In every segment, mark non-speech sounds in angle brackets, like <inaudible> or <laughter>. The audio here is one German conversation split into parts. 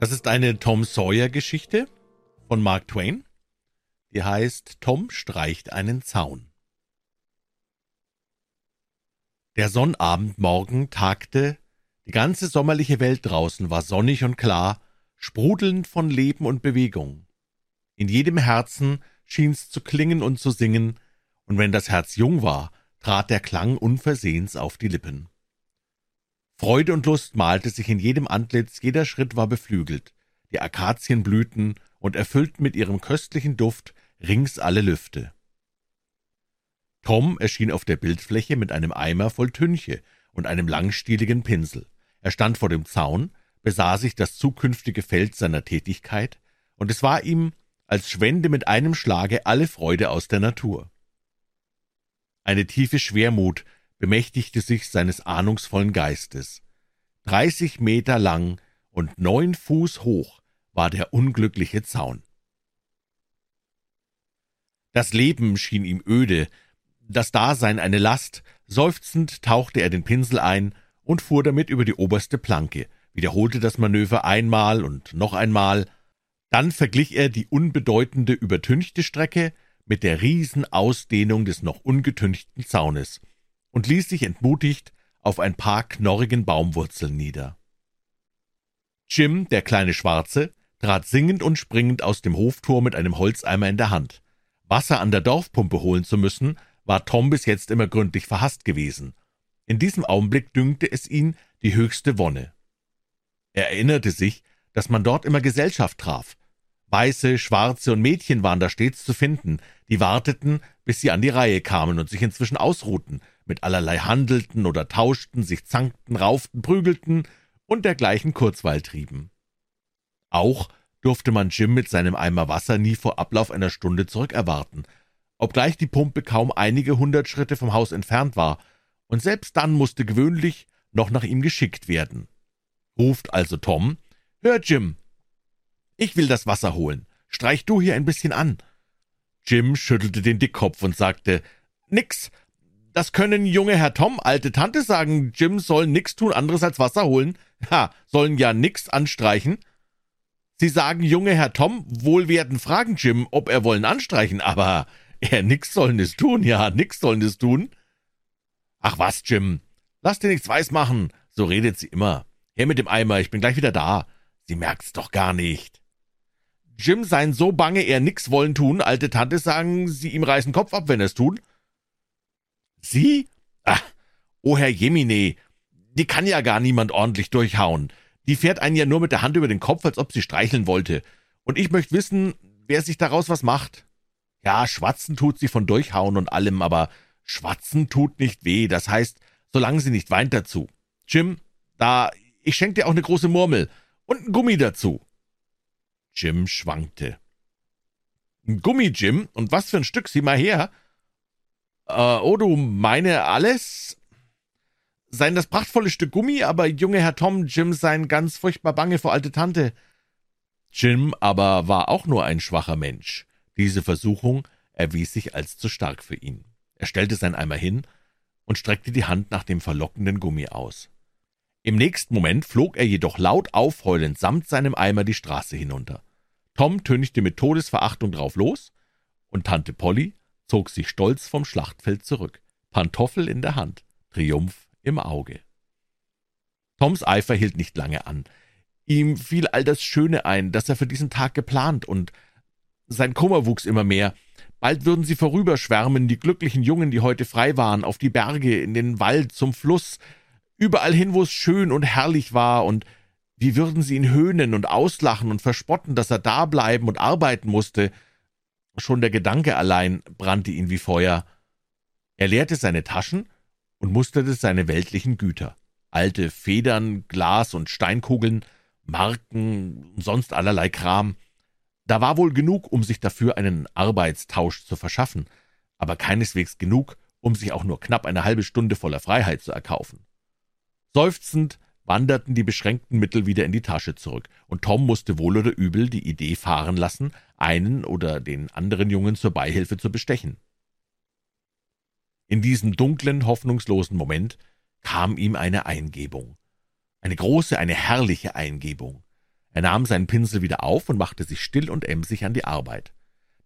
Das ist eine Tom Sawyer-Geschichte von Mark Twain. Die heißt Tom streicht einen Zaun. Der Sonnabendmorgen tagte, die ganze sommerliche Welt draußen war sonnig und klar, sprudelnd von Leben und Bewegung. In jedem Herzen schien's zu klingen und zu singen, und wenn das Herz jung war, trat der Klang unversehens auf die Lippen. Freude und Lust malte sich in jedem Antlitz, jeder Schritt war beflügelt, die Akazien blühten und erfüllten mit ihrem köstlichen Duft rings alle Lüfte. Tom erschien auf der Bildfläche mit einem Eimer voll Tünche und einem langstieligen Pinsel. Er stand vor dem Zaun, besah sich das zukünftige Feld seiner Tätigkeit, und es war ihm, als schwände mit einem Schlage alle Freude aus der Natur. Eine tiefe Schwermut bemächtigte sich seines ahnungsvollen Geistes. Dreißig Meter lang und neun Fuß hoch war der unglückliche Zaun. Das Leben schien ihm öde, das Dasein eine Last, seufzend tauchte er den Pinsel ein und fuhr damit über die oberste Planke, wiederholte das Manöver einmal und noch einmal, dann verglich er die unbedeutende übertünchte Strecke mit der Riesenausdehnung des noch ungetünchten Zaunes und ließ sich entmutigt auf ein paar knorrigen Baumwurzeln nieder. Jim, der kleine Schwarze, trat singend und springend aus dem Hoftor mit einem Holzeimer in der Hand. Wasser an der Dorfpumpe holen zu müssen, war Tom bis jetzt immer gründlich verhasst gewesen. In diesem Augenblick dünkte es ihn die höchste Wonne. Er erinnerte sich, dass man dort immer Gesellschaft traf. Weiße, Schwarze und Mädchen waren da stets zu finden, die warteten, bis sie an die Reihe kamen und sich inzwischen ausruhten, mit allerlei handelten oder tauschten, sich zankten, rauften, prügelten und dergleichen Kurzweil trieben. Auch durfte man Jim mit seinem Eimer Wasser nie vor Ablauf einer Stunde zurückerwarten, obgleich die Pumpe kaum einige hundert Schritte vom Haus entfernt war, und selbst dann musste gewöhnlich noch nach ihm geschickt werden. Ruft also Tom, Hör, Jim, ich will das Wasser holen. Streich du hier ein bisschen an. Jim schüttelte den Dickkopf und sagte, Nix, das können junge Herr Tom, alte Tante sagen, Jim soll nix tun anderes als Wasser holen. Ha, sollen ja nix anstreichen. Sie sagen, junge Herr Tom, wohl werden fragen Jim, ob er wollen anstreichen, aber er nix sollen es tun, ja, nix sollen es tun. Ach was, Jim, lass dir nichts weismachen, so redet sie immer. Her mit dem Eimer, ich bin gleich wieder da. Sie merkt's doch gar nicht. Jim seien so bange, er nix wollen tun, alte Tante sagen, sie ihm reißen Kopf ab, wenn er's tun. Sie? Ach, oh Herr Jemine, die kann ja gar niemand ordentlich durchhauen. Die fährt einen ja nur mit der Hand über den Kopf, als ob sie streicheln wollte. Und ich möchte wissen, wer sich daraus was macht. Ja, schwatzen tut sie von durchhauen und allem, aber schwatzen tut nicht weh. Das heißt, solange sie nicht weint dazu. Jim, da, ich schenk dir auch eine große Murmel und ein Gummi dazu. Jim schwankte. Ein Gummi, Jim? Und was für ein Stück? Sieh mal her. Äh, oh, du meine alles? Sein das prachtvolle Stück Gummi, aber junge Herr Tom, Jim sein ganz furchtbar bange vor alte Tante. Jim aber war auch nur ein schwacher Mensch. Diese Versuchung erwies sich als zu stark für ihn. Er stellte sein Eimer hin und streckte die Hand nach dem verlockenden Gummi aus. Im nächsten Moment flog er jedoch laut aufheulend samt seinem Eimer die Straße hinunter. Tom tönigte mit Todesverachtung drauf los, und Tante Polly zog sich stolz vom Schlachtfeld zurück, Pantoffel in der Hand, Triumph im Auge. Toms Eifer hielt nicht lange an. Ihm fiel all das Schöne ein, das er für diesen Tag geplant, und sein Kummer wuchs immer mehr. Bald würden sie vorüberschwärmen, die glücklichen Jungen, die heute frei waren, auf die Berge, in den Wald, zum Fluss, überall hin, wo es schön und herrlich war, und wie würden sie ihn höhnen und auslachen und verspotten, dass er da bleiben und arbeiten musste, Schon der Gedanke allein brannte ihn wie Feuer. Er leerte seine Taschen und musterte seine weltlichen Güter. Alte Federn, Glas und Steinkugeln, Marken, sonst allerlei Kram. Da war wohl genug, um sich dafür einen Arbeitstausch zu verschaffen, aber keineswegs genug, um sich auch nur knapp eine halbe Stunde voller Freiheit zu erkaufen. Seufzend wanderten die beschränkten Mittel wieder in die Tasche zurück, und Tom musste wohl oder übel die Idee fahren lassen, einen oder den anderen Jungen zur Beihilfe zu bestechen. In diesem dunklen, hoffnungslosen Moment kam ihm eine Eingebung. Eine große, eine herrliche Eingebung. Er nahm seinen Pinsel wieder auf und machte sich still und emsig an die Arbeit.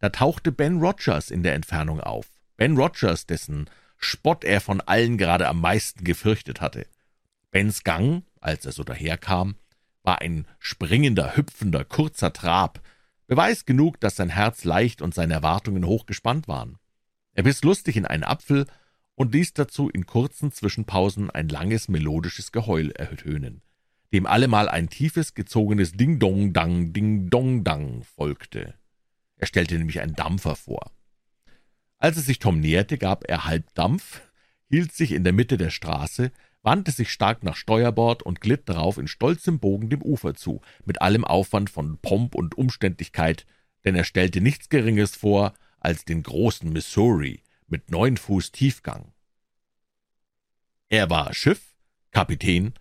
Da tauchte Ben Rogers in der Entfernung auf. Ben Rogers, dessen Spott er von allen gerade am meisten gefürchtet hatte. Bens Gang, als er so daherkam, war ein springender, hüpfender, kurzer Trab, Beweis genug, dass sein Herz leicht und seine Erwartungen hochgespannt waren. Er biss lustig in einen Apfel und ließ dazu in kurzen Zwischenpausen ein langes, melodisches Geheul ertönen, dem allemal ein tiefes, gezogenes Ding-Dong-Dang, Ding-Dong-Dang folgte. Er stellte nämlich einen Dampfer vor. Als es sich Tom näherte, gab er Halbdampf, hielt sich in der Mitte der Straße, wandte sich stark nach Steuerbord und glitt darauf in stolzem Bogen dem Ufer zu, mit allem Aufwand von Pomp und Umständlichkeit, denn er stellte nichts Geringes vor als den großen Missouri mit neun Fuß Tiefgang. Er war Schiff, Kapitän,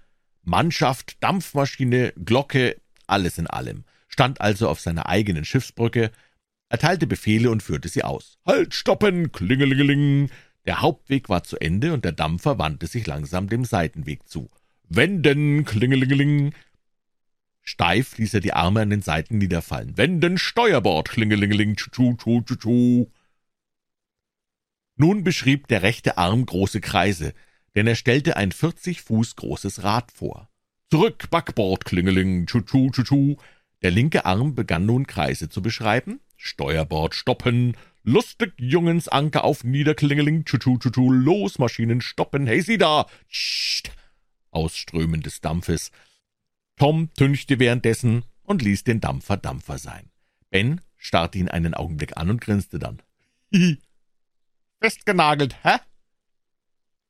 Mannschaft, Dampfmaschine, Glocke, alles in allem, stand also auf seiner eigenen Schiffsbrücke, erteilte Befehle und führte sie aus. Halt, stoppen, klingelingeling! Der Hauptweg war zu Ende, und der Dampfer wandte sich langsam dem Seitenweg zu. Wenden, klingelingeling! Steif ließ er die Arme an den Seiten niederfallen. Wenden, Steuerbord, klingelingeling, tschu, tschu, tschu, tschu. Nun beschrieb der rechte Arm große Kreise, denn er stellte ein vierzig Fuß großes Rad vor. Zurück, Backbord, klingeling, tschu, tschu, tschu, tschu. Der linke Arm begann nun Kreise zu beschreiben. Steuerbord stoppen, lustig Jungens Anker auf Niederklingeling, tschu, tschu, tschu, los, Maschinen stoppen, hey, sieh da, Scht! Ausströmen des Dampfes. Tom tünchte währenddessen und ließ den Dampfer Dampfer sein. Ben starrte ihn einen Augenblick an und grinste dann. Hihi. <laughs> Festgenagelt, hä?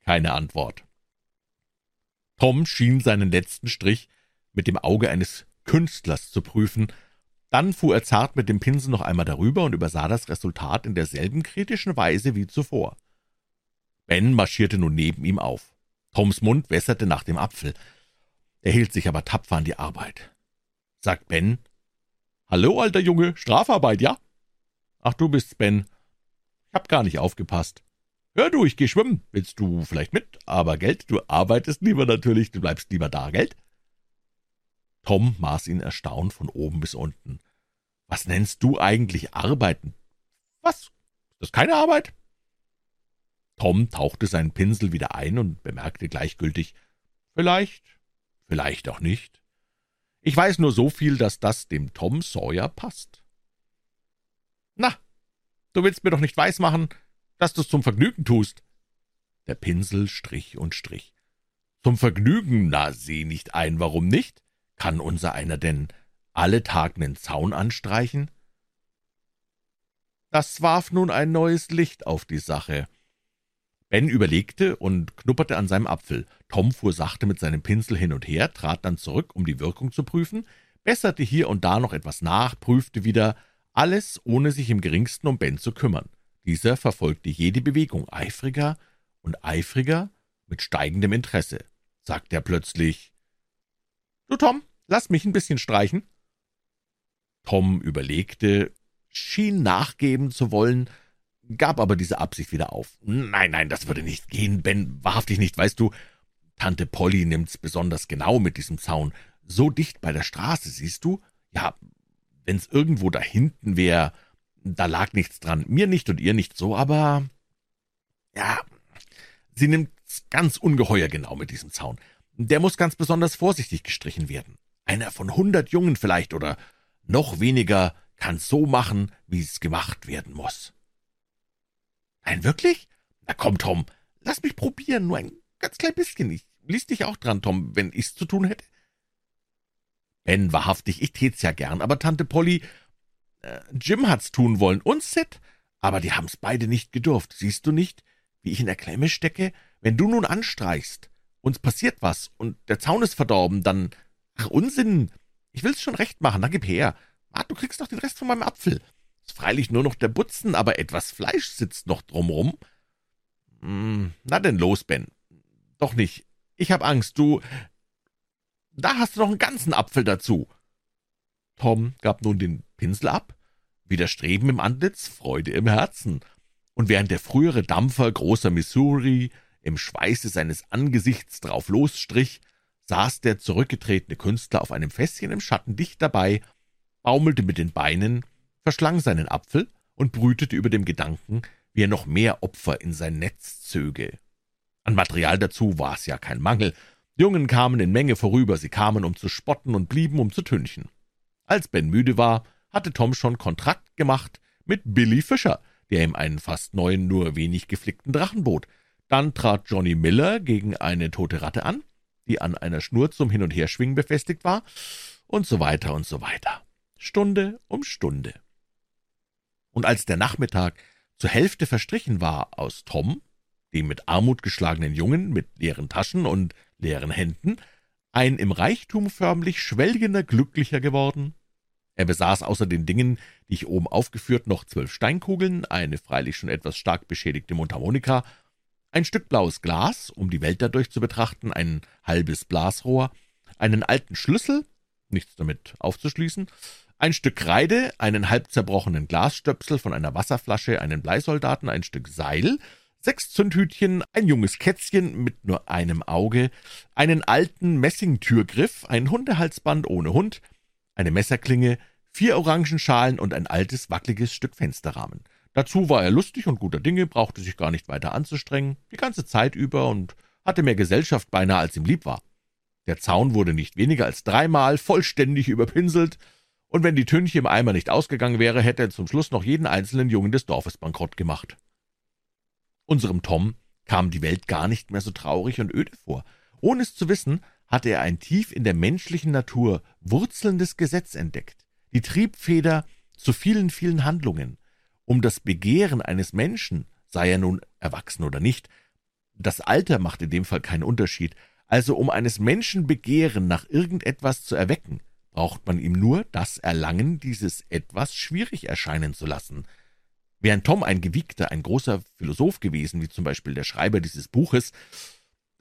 Keine Antwort. Tom schien seinen letzten Strich mit dem Auge eines Künstlers zu prüfen. Dann fuhr er zart mit dem Pinsel noch einmal darüber und übersah das Resultat in derselben kritischen Weise wie zuvor. Ben marschierte nun neben ihm auf. Toms Mund wässerte nach dem Apfel. Er hielt sich aber tapfer an die Arbeit. Sagt Ben, »Hallo, alter Junge, Strafarbeit, ja?« »Ach, du bist's, Ben. Ich hab gar nicht aufgepasst.« »Hör du, ich geh schwimmen. Willst du vielleicht mit? Aber Geld, du arbeitest lieber natürlich, du bleibst lieber da, Geld?« Tom maß ihn erstaunt von oben bis unten. »Was nennst du eigentlich Arbeiten?« »Was? Ist das keine Arbeit?« Tom tauchte seinen Pinsel wieder ein und bemerkte gleichgültig, »Vielleicht, vielleicht auch nicht. Ich weiß nur so viel, dass das dem Tom Sawyer passt.« »Na, du willst mir doch nicht weismachen, dass du's zum Vergnügen tust.« Der Pinsel strich und strich. »Zum Vergnügen? Na, seh nicht ein, warum nicht? Kann unser einer denn alle Tag nen Zaun anstreichen?« Das warf nun ein neues Licht auf die Sache. Ben überlegte und knupperte an seinem Apfel. Tom fuhr sachte mit seinem Pinsel hin und her, trat dann zurück, um die Wirkung zu prüfen, besserte hier und da noch etwas nach, prüfte wieder, alles ohne sich im geringsten um Ben zu kümmern. Dieser verfolgte jede Bewegung eifriger und eifriger mit steigendem Interesse. Sagte er plötzlich, »Du, Tom, lass mich ein bisschen streichen.« Tom überlegte, schien nachgeben zu wollen, gab aber diese Absicht wieder auf. »Nein, nein, das würde nicht gehen, Ben, wahrhaftig nicht, weißt du, Tante Polly nimmt's besonders genau mit diesem Zaun, so dicht bei der Straße, siehst du? Ja, wenn's irgendwo da hinten wär, da lag nichts dran, mir nicht und ihr nicht so, aber... Ja, sie nimmt's ganz ungeheuer genau mit diesem Zaun. Der muss ganz besonders vorsichtig gestrichen werden. Einer von hundert Jungen vielleicht oder noch weniger kann's so machen, wie es gemacht werden muss.« Nein, wirklich? Na komm, Tom, lass mich probieren, nur ein ganz klein bisschen. Ich ließ dich auch dran, Tom, wenn ich's zu tun hätte. Ben, wahrhaftig, ich tät's ja gern, aber Tante Polly, äh, Jim hat's tun wollen und Sid, aber die haben's beide nicht gedurft. Siehst du nicht, wie ich in der Klemme stecke? Wenn du nun anstreichst, uns passiert was und der Zaun ist verdorben, dann, ach, Unsinn. Ich will's schon recht machen, dann gib her. Wart, du kriegst noch den Rest von meinem Apfel. Ist freilich nur noch der Butzen, aber etwas Fleisch sitzt noch drumrum. Hm, na denn los, Ben. Doch nicht. Ich hab Angst, du. Da hast du noch einen ganzen Apfel dazu. Tom gab nun den Pinsel ab, wieder Streben im Antlitz, Freude im Herzen. Und während der frühere Dampfer großer Missouri im Schweiße seines Angesichts drauf losstrich, saß der zurückgetretene Künstler auf einem Fässchen im Schatten dicht dabei, baumelte mit den Beinen, verschlang seinen Apfel und brütete über dem Gedanken, wie er noch mehr Opfer in sein Netz zöge. An Material dazu war es ja kein Mangel. Jungen kamen in Menge vorüber, sie kamen, um zu spotten und blieben, um zu tünchen. Als Ben müde war, hatte Tom schon Kontrakt gemacht mit Billy Fischer, der ihm einen fast neuen, nur wenig geflickten Drachen bot. Dann trat Johnny Miller gegen eine tote Ratte an, die an einer Schnur zum Hin- und Herschwingen befestigt war, und so weiter und so weiter. Stunde um Stunde. Und als der Nachmittag zur Hälfte verstrichen war, aus Tom, dem mit Armut geschlagenen Jungen mit leeren Taschen und leeren Händen, ein im Reichtum förmlich schwelgender Glücklicher geworden. Er besaß außer den Dingen, die ich oben aufgeführt, noch zwölf Steinkugeln, eine freilich schon etwas stark beschädigte Mundharmonika, ein Stück blaues Glas, um die Welt dadurch zu betrachten, ein halbes Blasrohr, einen alten Schlüssel, nichts damit aufzuschließen, ein Stück Kreide, einen halb zerbrochenen Glasstöpsel von einer Wasserflasche, einen Bleisoldaten, ein Stück Seil, sechs Zündhütchen, ein junges Kätzchen mit nur einem Auge, einen alten Messingtürgriff, ein Hundehalsband ohne Hund, eine Messerklinge, vier Orangenschalen und ein altes, wackeliges Stück Fensterrahmen. Dazu war er lustig und guter Dinge, brauchte sich gar nicht weiter anzustrengen, die ganze Zeit über und hatte mehr Gesellschaft beinahe, als ihm lieb war. Der Zaun wurde nicht weniger als dreimal vollständig überpinselt, und wenn die Tünche im Eimer nicht ausgegangen wäre, hätte er zum Schluss noch jeden einzelnen Jungen des Dorfes bankrott gemacht. Unserem Tom kam die Welt gar nicht mehr so traurig und öde vor. Ohne es zu wissen, hatte er ein tief in der menschlichen Natur wurzelndes Gesetz entdeckt, die Triebfeder zu vielen, vielen Handlungen. Um das Begehren eines Menschen, sei er nun erwachsen oder nicht, das Alter macht in dem Fall keinen Unterschied, also um eines Menschen Begehren nach irgendetwas zu erwecken, braucht man ihm nur das Erlangen dieses etwas schwierig erscheinen zu lassen. Während Tom ein gewiegter, ein großer Philosoph gewesen, wie zum Beispiel der Schreiber dieses Buches,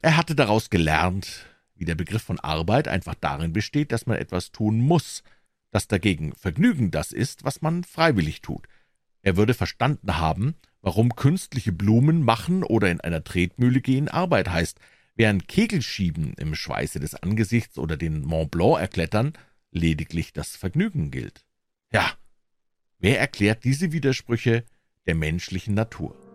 er hatte daraus gelernt, wie der Begriff von Arbeit einfach darin besteht, dass man etwas tun muss, dass dagegen Vergnügen das ist, was man freiwillig tut. Er würde verstanden haben, warum künstliche Blumen machen oder in einer Tretmühle gehen Arbeit heißt, während Kegelschieben im Schweiße des Angesichts oder den Mont Blanc erklettern lediglich das Vergnügen gilt. Ja, wer erklärt diese Widersprüche der menschlichen Natur?